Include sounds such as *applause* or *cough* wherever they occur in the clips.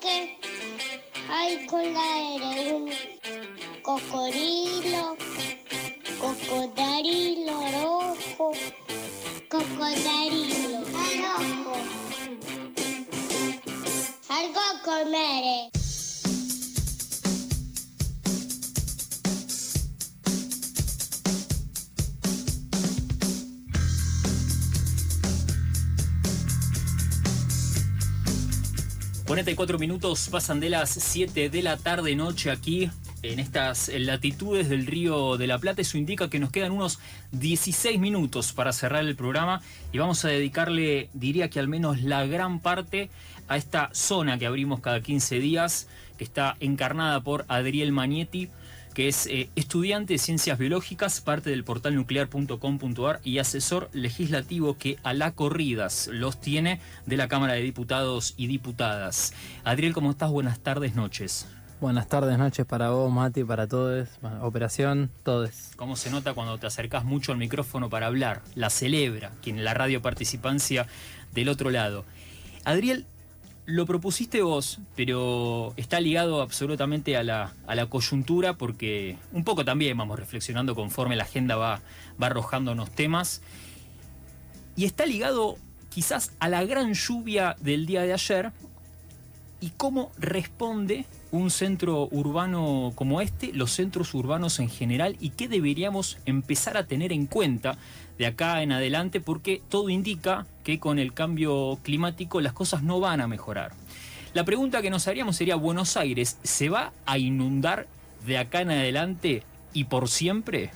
que hay con la R, un cocodrilo, cocodrilo rojo, cocodrilo rojo. Algo a comer. Cuatro minutos pasan de las 7 de la tarde noche aquí en estas latitudes del río de la Plata. Eso indica que nos quedan unos 16 minutos para cerrar el programa y vamos a dedicarle, diría que al menos la gran parte, a esta zona que abrimos cada 15 días, que está encarnada por Adriel Magnetti que es eh, estudiante de ciencias biológicas, parte del portal nuclear.com.ar y asesor legislativo que a la corridas los tiene de la Cámara de Diputados y Diputadas. Adriel, ¿cómo estás? Buenas tardes, noches. Buenas tardes, noches para vos, Mati, para todos, operación, todos. ¿Cómo se nota cuando te acercas mucho al micrófono para hablar? La celebra, quien la radio participancia del otro lado. Adriel, lo propusiste vos, pero está ligado absolutamente a la, coyuntura porque un poco también vamos reflexionando conforme la agenda va, va arrojándonos temas. Y está ligado quizás a la gran lluvia del día de ayer y cómo responde un centro urbano como este, los centros urbanos en general y qué deberíamos empezar a tener en cuenta de acá en adelante porque todo indica que con el cambio climático las cosas no van a mejorar. La pregunta que nos haríamos sería, ¿Buenos Aires se va a inundar de acá en adelante y por siempre?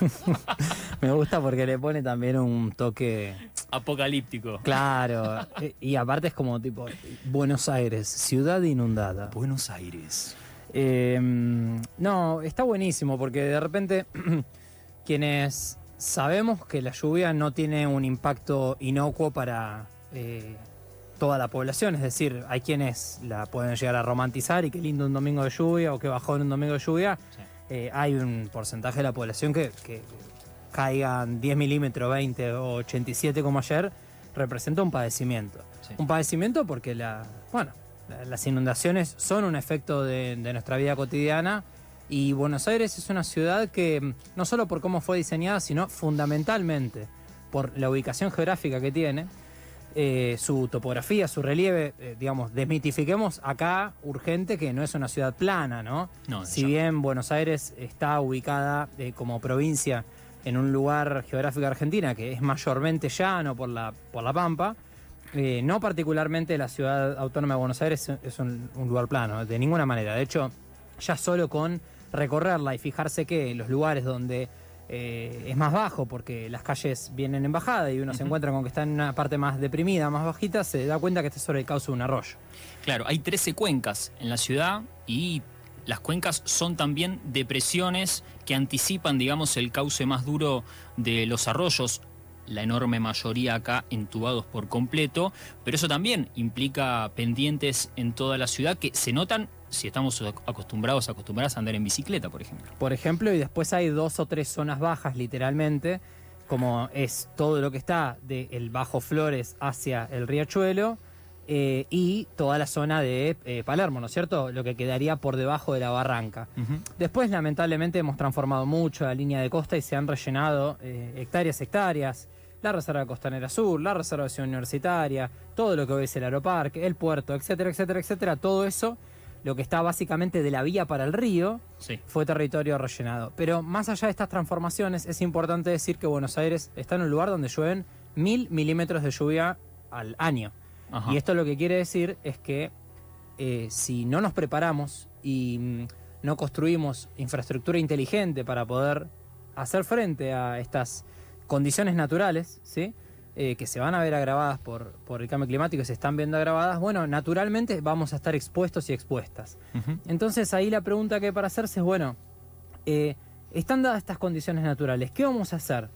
*laughs* Me gusta porque le pone también un toque apocalíptico. Claro, *laughs* y aparte es como tipo Buenos Aires, ciudad inundada. Buenos Aires. Em, no, está buenísimo porque de repente *clears throat* quienes sabemos que la lluvia no tiene un impacto inocuo para eh, toda la población, es decir, hay quienes la pueden llegar a romantizar y que lindo un domingo de lluvia o que bajó en un domingo de lluvia. Eh, hay un porcentaje de la población que, caigan 10 milímetros, 20 o 87 como ayer, representa un padecimiento. Un padecimiento porque la, bueno, las inundaciones son un efecto de nuestra vida cotidiana y Buenos Aires es una ciudad que, mm, no solo por cómo fue diseñada, sino fundamentalmente por la ubicación geográfica que tiene, eh, su topografía, su relieve, eh, digamos, desmitifiquemos acá urgente que no es una ciudad plana, ¿no? si bien Buenos Aires está ubicada eh, como provincia en un lugar geográfico de Argentina que es mayormente llano por la, por la Pampa, no particularmente la ciudad autónoma de Buenos Aires es un lugar plano, de ninguna manera. De hecho, ya solo con recorrerla y fijarse que los lugares donde eh, es más bajo porque las calles vienen en bajada y uno se encuentra con que está en una parte más deprimida, más bajita, se da cuenta que está sobre el cauce de un arroyo. Claro, hay 13 cuencas en la ciudad y las cuencas son también depresiones que anticipan, digamos, el cauce más duro de los arroyos la enorme mayoría acá entubados por completo, pero eso también implica pendientes en toda la ciudad que se notan si estamos acostumbrados, acostumbradas a andar en bicicleta, por ejemplo. Por ejemplo, y después hay dos o tres zonas bajas, literalmente, como es todo lo que está del Bajo Flores hacia el Riachuelo eh, y toda la zona de eh, Palermo, ¿no es cierto? Lo que quedaría por debajo de la barranca. Después, lamentablemente, hemos transformado mucho la línea de costa y se han rellenado eh, hectáreas, hectáreas. La Reserva Costanera Sur, la Reservación Universitaria, todo lo que hoy es el aeroparque, el puerto, etcétera, etcétera, etcétera, todo eso lo que está básicamente de la vía para el río, fue territorio rellenado. Pero más allá de estas transformaciones, es importante decir que Buenos Aires está en un lugar donde llueven mil milímetros de lluvia al año. Y esto lo que quiere decir es que eh, si no nos preparamos y mm, no construimos infraestructura inteligente para poder hacer frente a estas condiciones naturales, ¿sí? Eh, que se van a ver agravadas por, por el cambio climático, se están viendo agravadas, bueno, naturalmente vamos a estar expuestos y expuestas. Entonces ahí la pregunta que hay para hacerse es, bueno, eh, están dadas estas condiciones naturales, ¿qué vamos a hacer?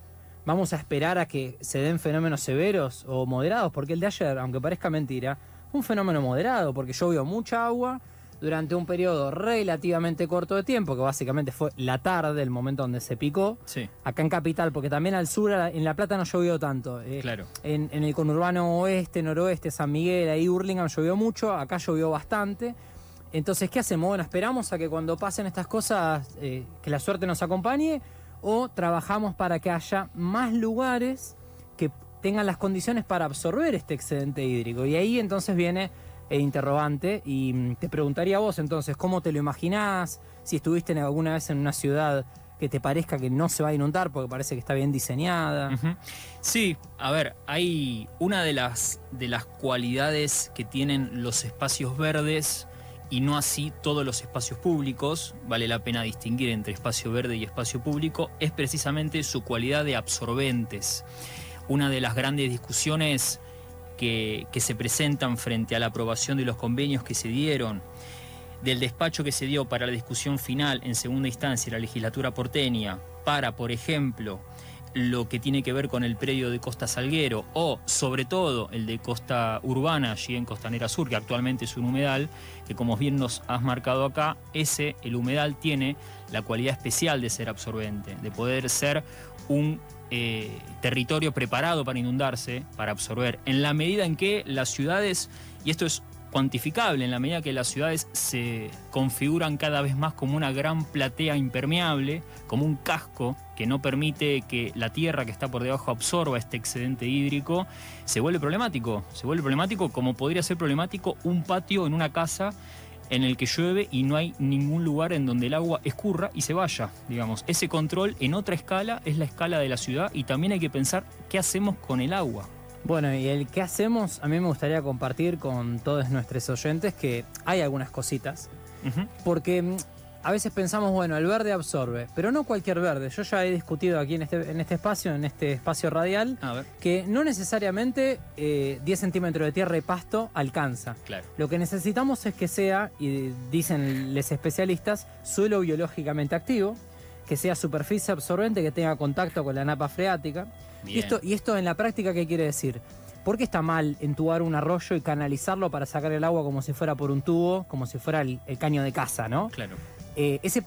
¿Vamos a esperar a que se den fenómenos severos o moderados? Porque el de ayer, aunque parezca mentira, fue un fenómeno moderado, porque llovió mucha agua, durante un periodo relativamente corto de tiempo, que básicamente fue la tarde, el momento donde se picó, Sí, acá en Capital, porque también al sur, en La Plata no llovió tanto. eh, claro. en, en el conurbano oeste, noroeste, San Miguel, ahí Hurlingham llovió mucho, acá llovió bastante. Entonces, ¿qué hacemos? Bueno, esperamos a que cuando pasen estas cosas, eh, que la suerte nos acompañe, o trabajamos para que haya más lugares que tengan las condiciones para absorber este excedente hídrico. Y ahí entonces viene el interrogante y mm, te preguntaría a vos entonces, ¿cómo te lo imaginás? Si estuviste alguna vez en una ciudad que te parezca que no se va a inundar porque parece que está bien diseñada. Sí, a ver, hay una de las, de las cualidades que tienen los espacios verdes y no así todos los espacios públicos, vale la pena distinguir entre espacio verde y espacio público, es precisamente su cualidad de absorbentes. Una de las grandes discusiones que, que se presentan frente a la aprobación de los convenios que se dieron, del despacho que se dio para la discusión final en segunda instancia de la legislatura porteña, para, por ejemplo, lo que tiene que ver con el predio de Costa Salguero o sobre todo el de Costa Urbana, allí en Costanera Sur, que actualmente es un humedal, que como bien nos has marcado acá, ese, el humedal, tiene la cualidad especial de ser absorbente, de poder ser un eh, territorio preparado para inundarse, para absorber, en la medida en que las ciudades, y esto es cuantificable, en la medida que las ciudades se configuran cada vez más como una gran platea impermeable, como un casco que no permite que la tierra que está por debajo absorba este excedente hídrico, se vuelve problemático. Se vuelve problemático como podría ser problemático un patio en una casa en el que llueve y no hay ningún lugar en donde el agua escurra y se vaya, digamos. Ese control en otra escala es la escala de la ciudad y también hay que pensar qué hacemos con el agua. Bueno, y el que hacemos, a mí me gustaría compartir con todos nuestros oyentes que hay algunas cositas, porque mm, a veces pensamos, bueno, el verde absorbe, pero no cualquier verde. Yo ya he discutido aquí en este, en este espacio, en este espacio radial, que no necesariamente eh, 10 centímetros de tierra y pasto alcanza. claro. Lo que necesitamos es que sea, y dicen los especialistas, suelo biológicamente activo, que sea superficie absorbente, que tenga contacto con la napa freática. Y esto, y esto en la práctica, ¿qué quiere decir? ¿Por qué está mal entubar un arroyo y canalizarlo para sacar el agua como si fuera por un tubo, como si fuera el, el caño de casa, ¿no? Claro. Eh, ese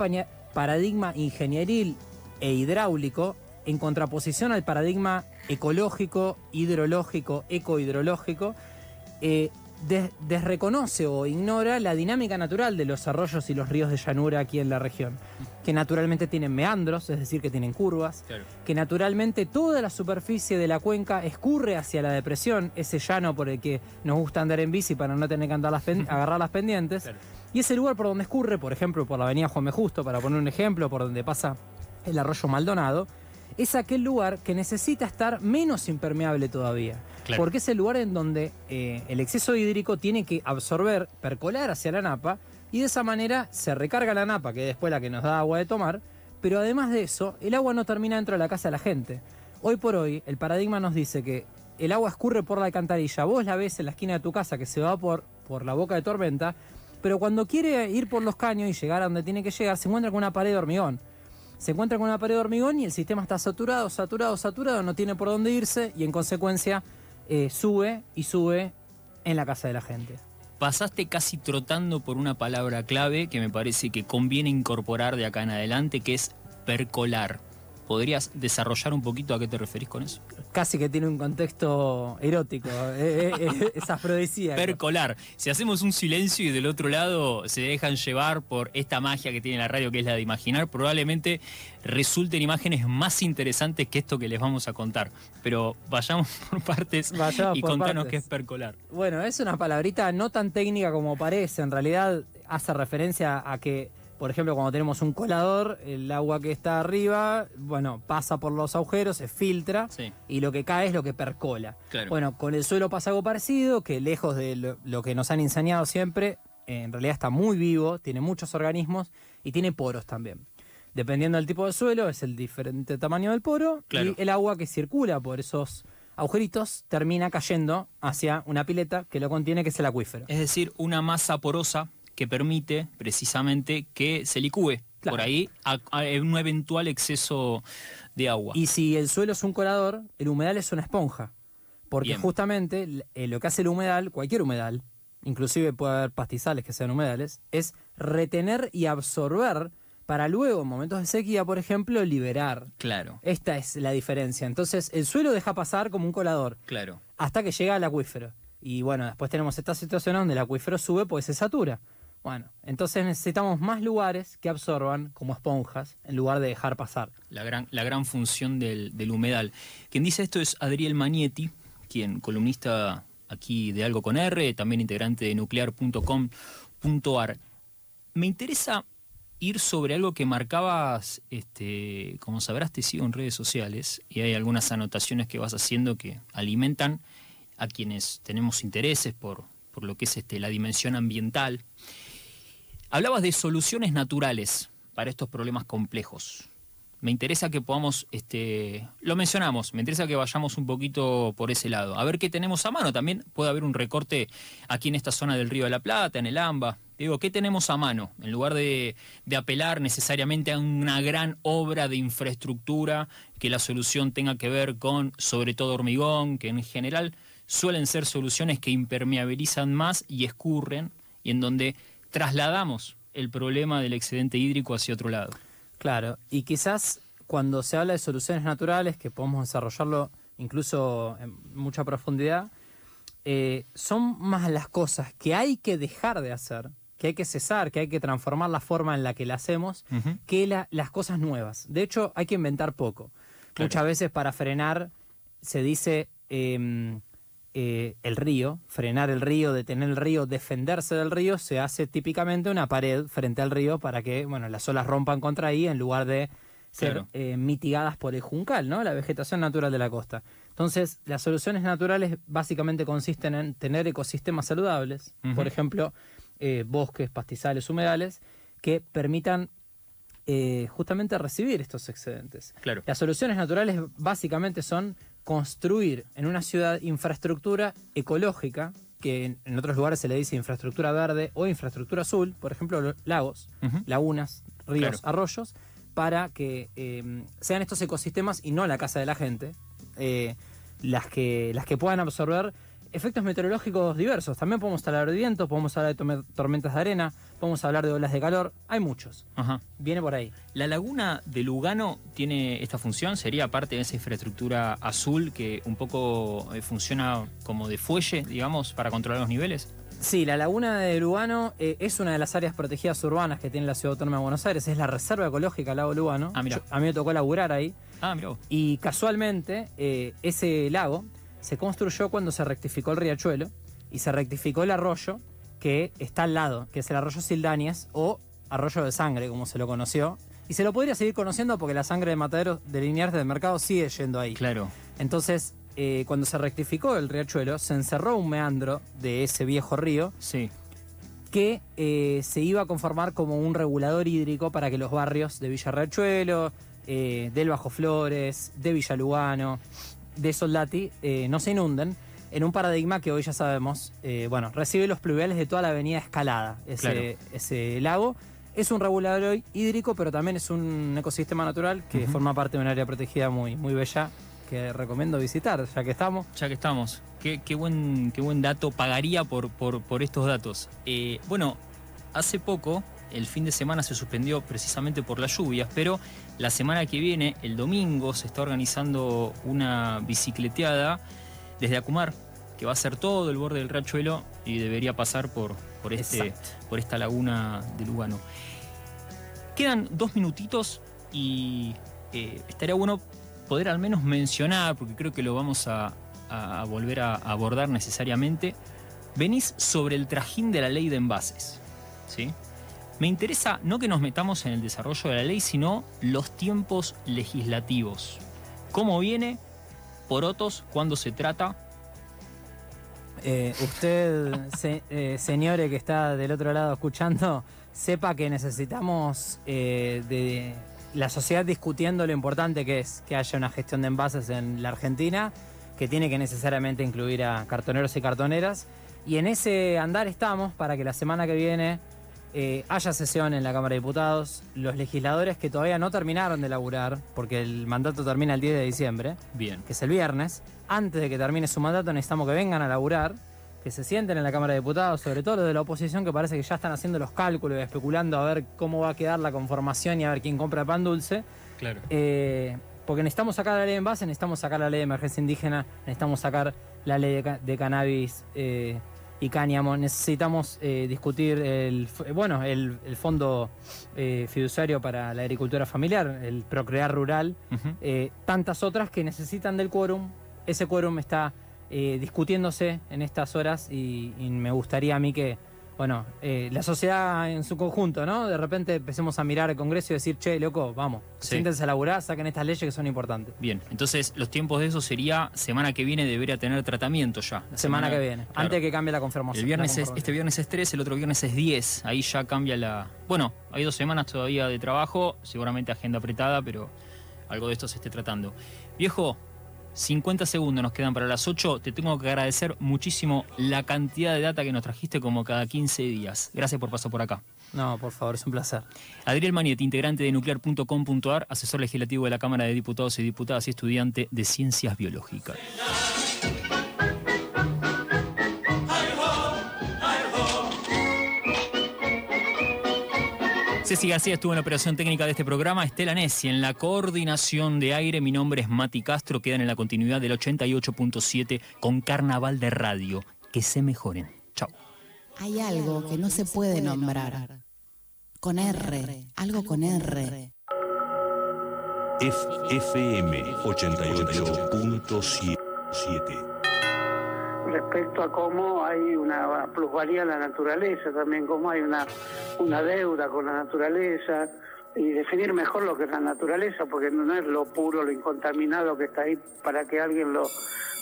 paradigma ingenieril e hidráulico, en contraposición al paradigma ecológico, hidrológico, ecohidrológico, eh, des- desreconoce o ignora la dinámica natural de los arroyos y los ríos de llanura aquí en la región, que naturalmente tienen meandros, es decir, que tienen curvas, Claro. que naturalmente toda la superficie de la cuenca escurre hacia la depresión, ese llano por el que nos gusta andar en bici para no tener que andar las *laughs* agarrar las pendientes. Claro. Y ese lugar por donde escurre, por ejemplo, por la avenida Juan. Justo, para poner un ejemplo, por donde pasa el arroyo Maldonado, es aquel lugar que necesita estar menos impermeable todavía. Claro. Porque es el lugar en donde eh, el exceso hídrico tiene que absorber, percolar hacia la napa, y de esa manera se recarga la napa, que es después la que nos da agua de tomar, pero además de eso, el agua no termina dentro de la casa de la gente. Hoy por hoy, el paradigma nos dice que el agua escurre por la alcantarilla, vos la ves en la esquina de tu casa que se va por, por la boca de tormenta, pero cuando quiere ir por los caños y llegar a donde tiene que llegar, se encuentra con una pared de hormigón. Se encuentra con una pared de hormigón y el sistema está saturado, saturado, saturado, no tiene por dónde irse y en consecuencia eh, sube y sube en la casa de la gente. Pasaste casi trotando por una palabra clave que me parece que conviene incorporar de acá en adelante, que es percolar. ¿Podrías desarrollar un poquito a qué te referís con eso? Casi que tiene un contexto erótico, eh, eh, eh, *laughs* es afrodisíaco. Percolar. Si hacemos un silencio y del otro lado se dejan llevar por esta magia que tiene la radio, que es la de imaginar, probablemente resulten imágenes más interesantes que esto que les vamos a contar. Pero vayamos *laughs* por partes Vayamos y por contanos partes. qué es percolar. Bueno, es una palabrita no tan técnica como parece. En realidad hace referencia a que, por ejemplo, cuando tenemos un colador, el agua que está arriba, bueno, pasa por los agujeros, se filtra Sí. y lo que cae es lo que percola. Claro. Bueno, con el suelo pasa algo parecido, que lejos de lo, lo que nos han enseñado siempre, eh, en realidad está muy vivo, tiene muchos organismos y tiene poros también. Dependiendo del tipo de suelo, es el diferente tamaño del poro Claro. y el agua que circula por esos agujeritos termina cayendo hacia una pileta que lo contiene, que es el acuífero. Es decir, una masa porosa que permite precisamente que se licúe Claro. por ahí a, a un eventual exceso de agua. Y si el suelo es un colador, el humedal es una esponja. Porque Bien. justamente eh, lo que hace el humedal, cualquier humedal, inclusive puede haber pastizales que sean humedales, es retener y absorber para luego, en momentos de sequía, por ejemplo, liberar. Claro, Esta es la diferencia. Entonces, el suelo deja pasar como un colador claro. hasta que llega al acuífero. Y bueno, después tenemos esta situación donde el acuífero sube porque se satura. Bueno, entonces necesitamos más lugares que absorban como esponjas en lugar de dejar pasar. La gran, la gran función del, del humedal. Quien dice esto es Adriel Magnetti, quien columnista aquí de Algo con R, también integrante de nuclear.com.ar. Me interesa ir sobre algo que marcabas, este, como sabrás, te sigo en redes sociales y hay algunas anotaciones que vas haciendo que alimentan a quienes tenemos intereses por, por lo que es este, la dimensión ambiental. Hablabas de soluciones naturales para estos problemas complejos. Me interesa que podamos, este, lo mencionamos, me interesa que vayamos un poquito por ese lado. A ver qué tenemos a mano. También puede haber un recorte aquí en esta zona del Río de la Plata, en el AMBA. Digo, ¿qué tenemos a mano? En lugar de, de apelar necesariamente a una gran obra de infraestructura, que la solución tenga que ver con, sobre todo, hormigón, que en general suelen ser soluciones que impermeabilizan más y escurren, y en donde trasladamos el problema del excedente hídrico hacia otro lado. Claro, y quizás cuando se habla de soluciones naturales, que podemos desarrollarlo incluso en mucha profundidad, eh, son más las cosas que hay que dejar de hacer, que hay que cesar, que hay que transformar la forma en la que la hacemos, que la- las cosas nuevas. De hecho, hay que inventar poco. Claro. Muchas veces para frenar se dice eh, eh, el río, frenar el río, detener el río, defenderse del río, se hace típicamente una pared frente al río para que bueno, las olas rompan contra ahí en lugar de ser Claro. eh, mitigadas por el juncal, ¿no? la vegetación natural de la costa. Entonces, las soluciones naturales básicamente consisten en tener ecosistemas saludables, por ejemplo, eh, bosques, pastizales, humedales, que permitan eh, justamente recibir estos excedentes. Claro. Las soluciones naturales básicamente son construir en una ciudad infraestructura ecológica, que en, otros lugares se le dice infraestructura verde o infraestructura azul, por ejemplo, lo- lagos, lagunas, ríos, Claro. arroyos, para que eh, sean estos ecosistemas y no la casa de la gente, eh, las, que, las que puedan absorber efectos meteorológicos diversos. También podemos hablar de viento, podemos hablar de tormentas de arena, podemos hablar de olas de calor, hay muchos. Ajá. Viene por ahí. La laguna de Lugano tiene esta función, sería parte de esa infraestructura azul que un poco eh, funciona como de fuelle, digamos, para controlar los niveles. Sí, la laguna de Lugano eh, es una de las áreas protegidas urbanas que tiene la Ciudad Autónoma de Buenos Aires. Es la Reserva Ecológica Lago Lugano. Ah, mirá. Yo- a mí me tocó laburar ahí. Ah, mira vos. Y casualmente, eh, ese lago se construyó cuando se rectificó el riachuelo y se rectificó el arroyo que está al lado, que es el arroyo Sildañez o arroyo de sangre, como se lo conoció. Y se lo podría seguir conociendo porque la sangre de Matadero de Liniers del Mercado sigue yendo ahí. Claro. Entonces, eh, cuando se rectificó el riachuelo, se encerró un meandro de ese viejo río Sí. que eh, se iba a conformar como un regulador hídrico para que los barrios de Villa Riachuelo, eh, del Bajo Flores, de Villa Lugano, de Soldati, eh, no se inunden en un paradigma que hoy ya sabemos, eh, bueno, recibe los pluviales de toda la avenida Escalada, ese, Claro. ese lago. Es un regulador hídrico, pero también es un ecosistema natural que forma parte de un área protegida muy, muy bella que recomiendo visitar, ya que estamos. Ya que estamos, qué, qué buen, qué buen dato. Pagaría por, por, por estos datos. Eh, bueno, hace poco, el fin de semana se suspendió precisamente por las lluvias, pero la semana que viene, el domingo, se está organizando una bicicleteada desde Acumar, que va a ser todo el borde del riachuelo y debería pasar por, por, este, por esta laguna de Lugano. Quedan dos minutitos y eh, estaría bueno poder al menos mencionar, porque creo que lo vamos a, a volver a abordar necesariamente. Venís sobre el trajín de la ley de envases. ¿sí? Me interesa no que nos metamos en el desarrollo de la ley, sino los tiempos legislativos. ¿Cómo viene? Porotos, cuándo se trata. Eh, usted, eh, señore que está del otro lado escuchando, sepa que necesitamos eh, de la sociedad discutiendo lo importante que es que haya una gestión de envases en la Argentina, que tiene que necesariamente incluir a cartoneros y cartoneras. Y en ese andar estamos para que la semana que viene eh, haya sesión en la Cámara de Diputados. Los legisladores que todavía no terminaron de laburar, porque el mandato termina el 10 de diciembre, Bien. que es el viernes, antes de que termine su mandato necesitamos que vengan a laburar que se sienten en la Cámara de Diputados, sobre todo los de la oposición, que parece que ya están haciendo los cálculos y especulando a ver cómo va a quedar la conformación y a ver quién compra pan dulce. Claro. Eh, porque necesitamos sacar la ley en base, necesitamos sacar la ley de emergencia indígena, necesitamos sacar la ley de, ca- de cannabis eh, y cáñamo, necesitamos eh, discutir el, bueno, el, el fondo eh, fiduciario para la agricultura familiar, el procrear rural, eh, tantas otras que necesitan del quórum. Ese quórum está eh, discutiéndose en estas horas y, y me gustaría a mí que, bueno, eh, la sociedad en su conjunto, ¿no? De repente empecemos a mirar el Congreso y decir, che, loco, vamos, Sí. siéntense a laburar, saquen estas leyes que son importantes. Bien, entonces los tiempos de eso sería semana que viene debería tener tratamiento ya. Semana, que viene, claro. antes de que cambie la conformación. El viernes es, este viernes es 3, el otro viernes es 10. Ahí ya cambia la. Bueno, hay dos semanas todavía de trabajo, seguramente agenda apretada, pero algo de esto se esté tratando. Viejo, 50 segundos nos quedan para las 8. Te tengo que agradecer muchísimo la cantidad de data que nos trajiste como cada 15 días. Gracias por pasar por acá. No, por favor, es un placer. Adriel Manietti, integrante de nuclear.com.ar, asesor legislativo de la Cámara de Diputados y Diputadas y estudiante de Ciencias Biológicas. Ceci García estuvo en la operación técnica de este programa, Estela Nessi en la coordinación de aire. Mi nombre es Mati Castro, quedan en la continuidad del 88.7 con Carnaval de Radio. Que se mejoren. Chao. Hay algo que no se puede nombrar. Con R, algo con R. F- FM 88.7. respecto a cómo hay una plusvalía en la naturaleza, también cómo hay una, una deuda con la naturaleza y definir mejor lo que es la naturaleza, porque no es lo puro, lo incontaminado que está ahí para que alguien lo,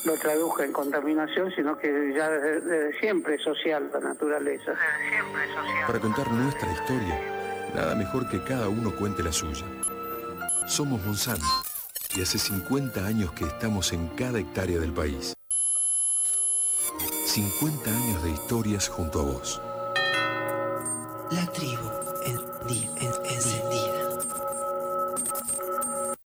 lo traduzca en contaminación, sino que ya desde, desde siempre es social la naturaleza. Desde siempre es social. Para contar nuestra historia, nada mejor que cada uno cuente la suya. Somos Monsanto y hace 50 años que estamos en cada hectárea del país. 50 años de historias junto a vos. La tribu en- en- encendida.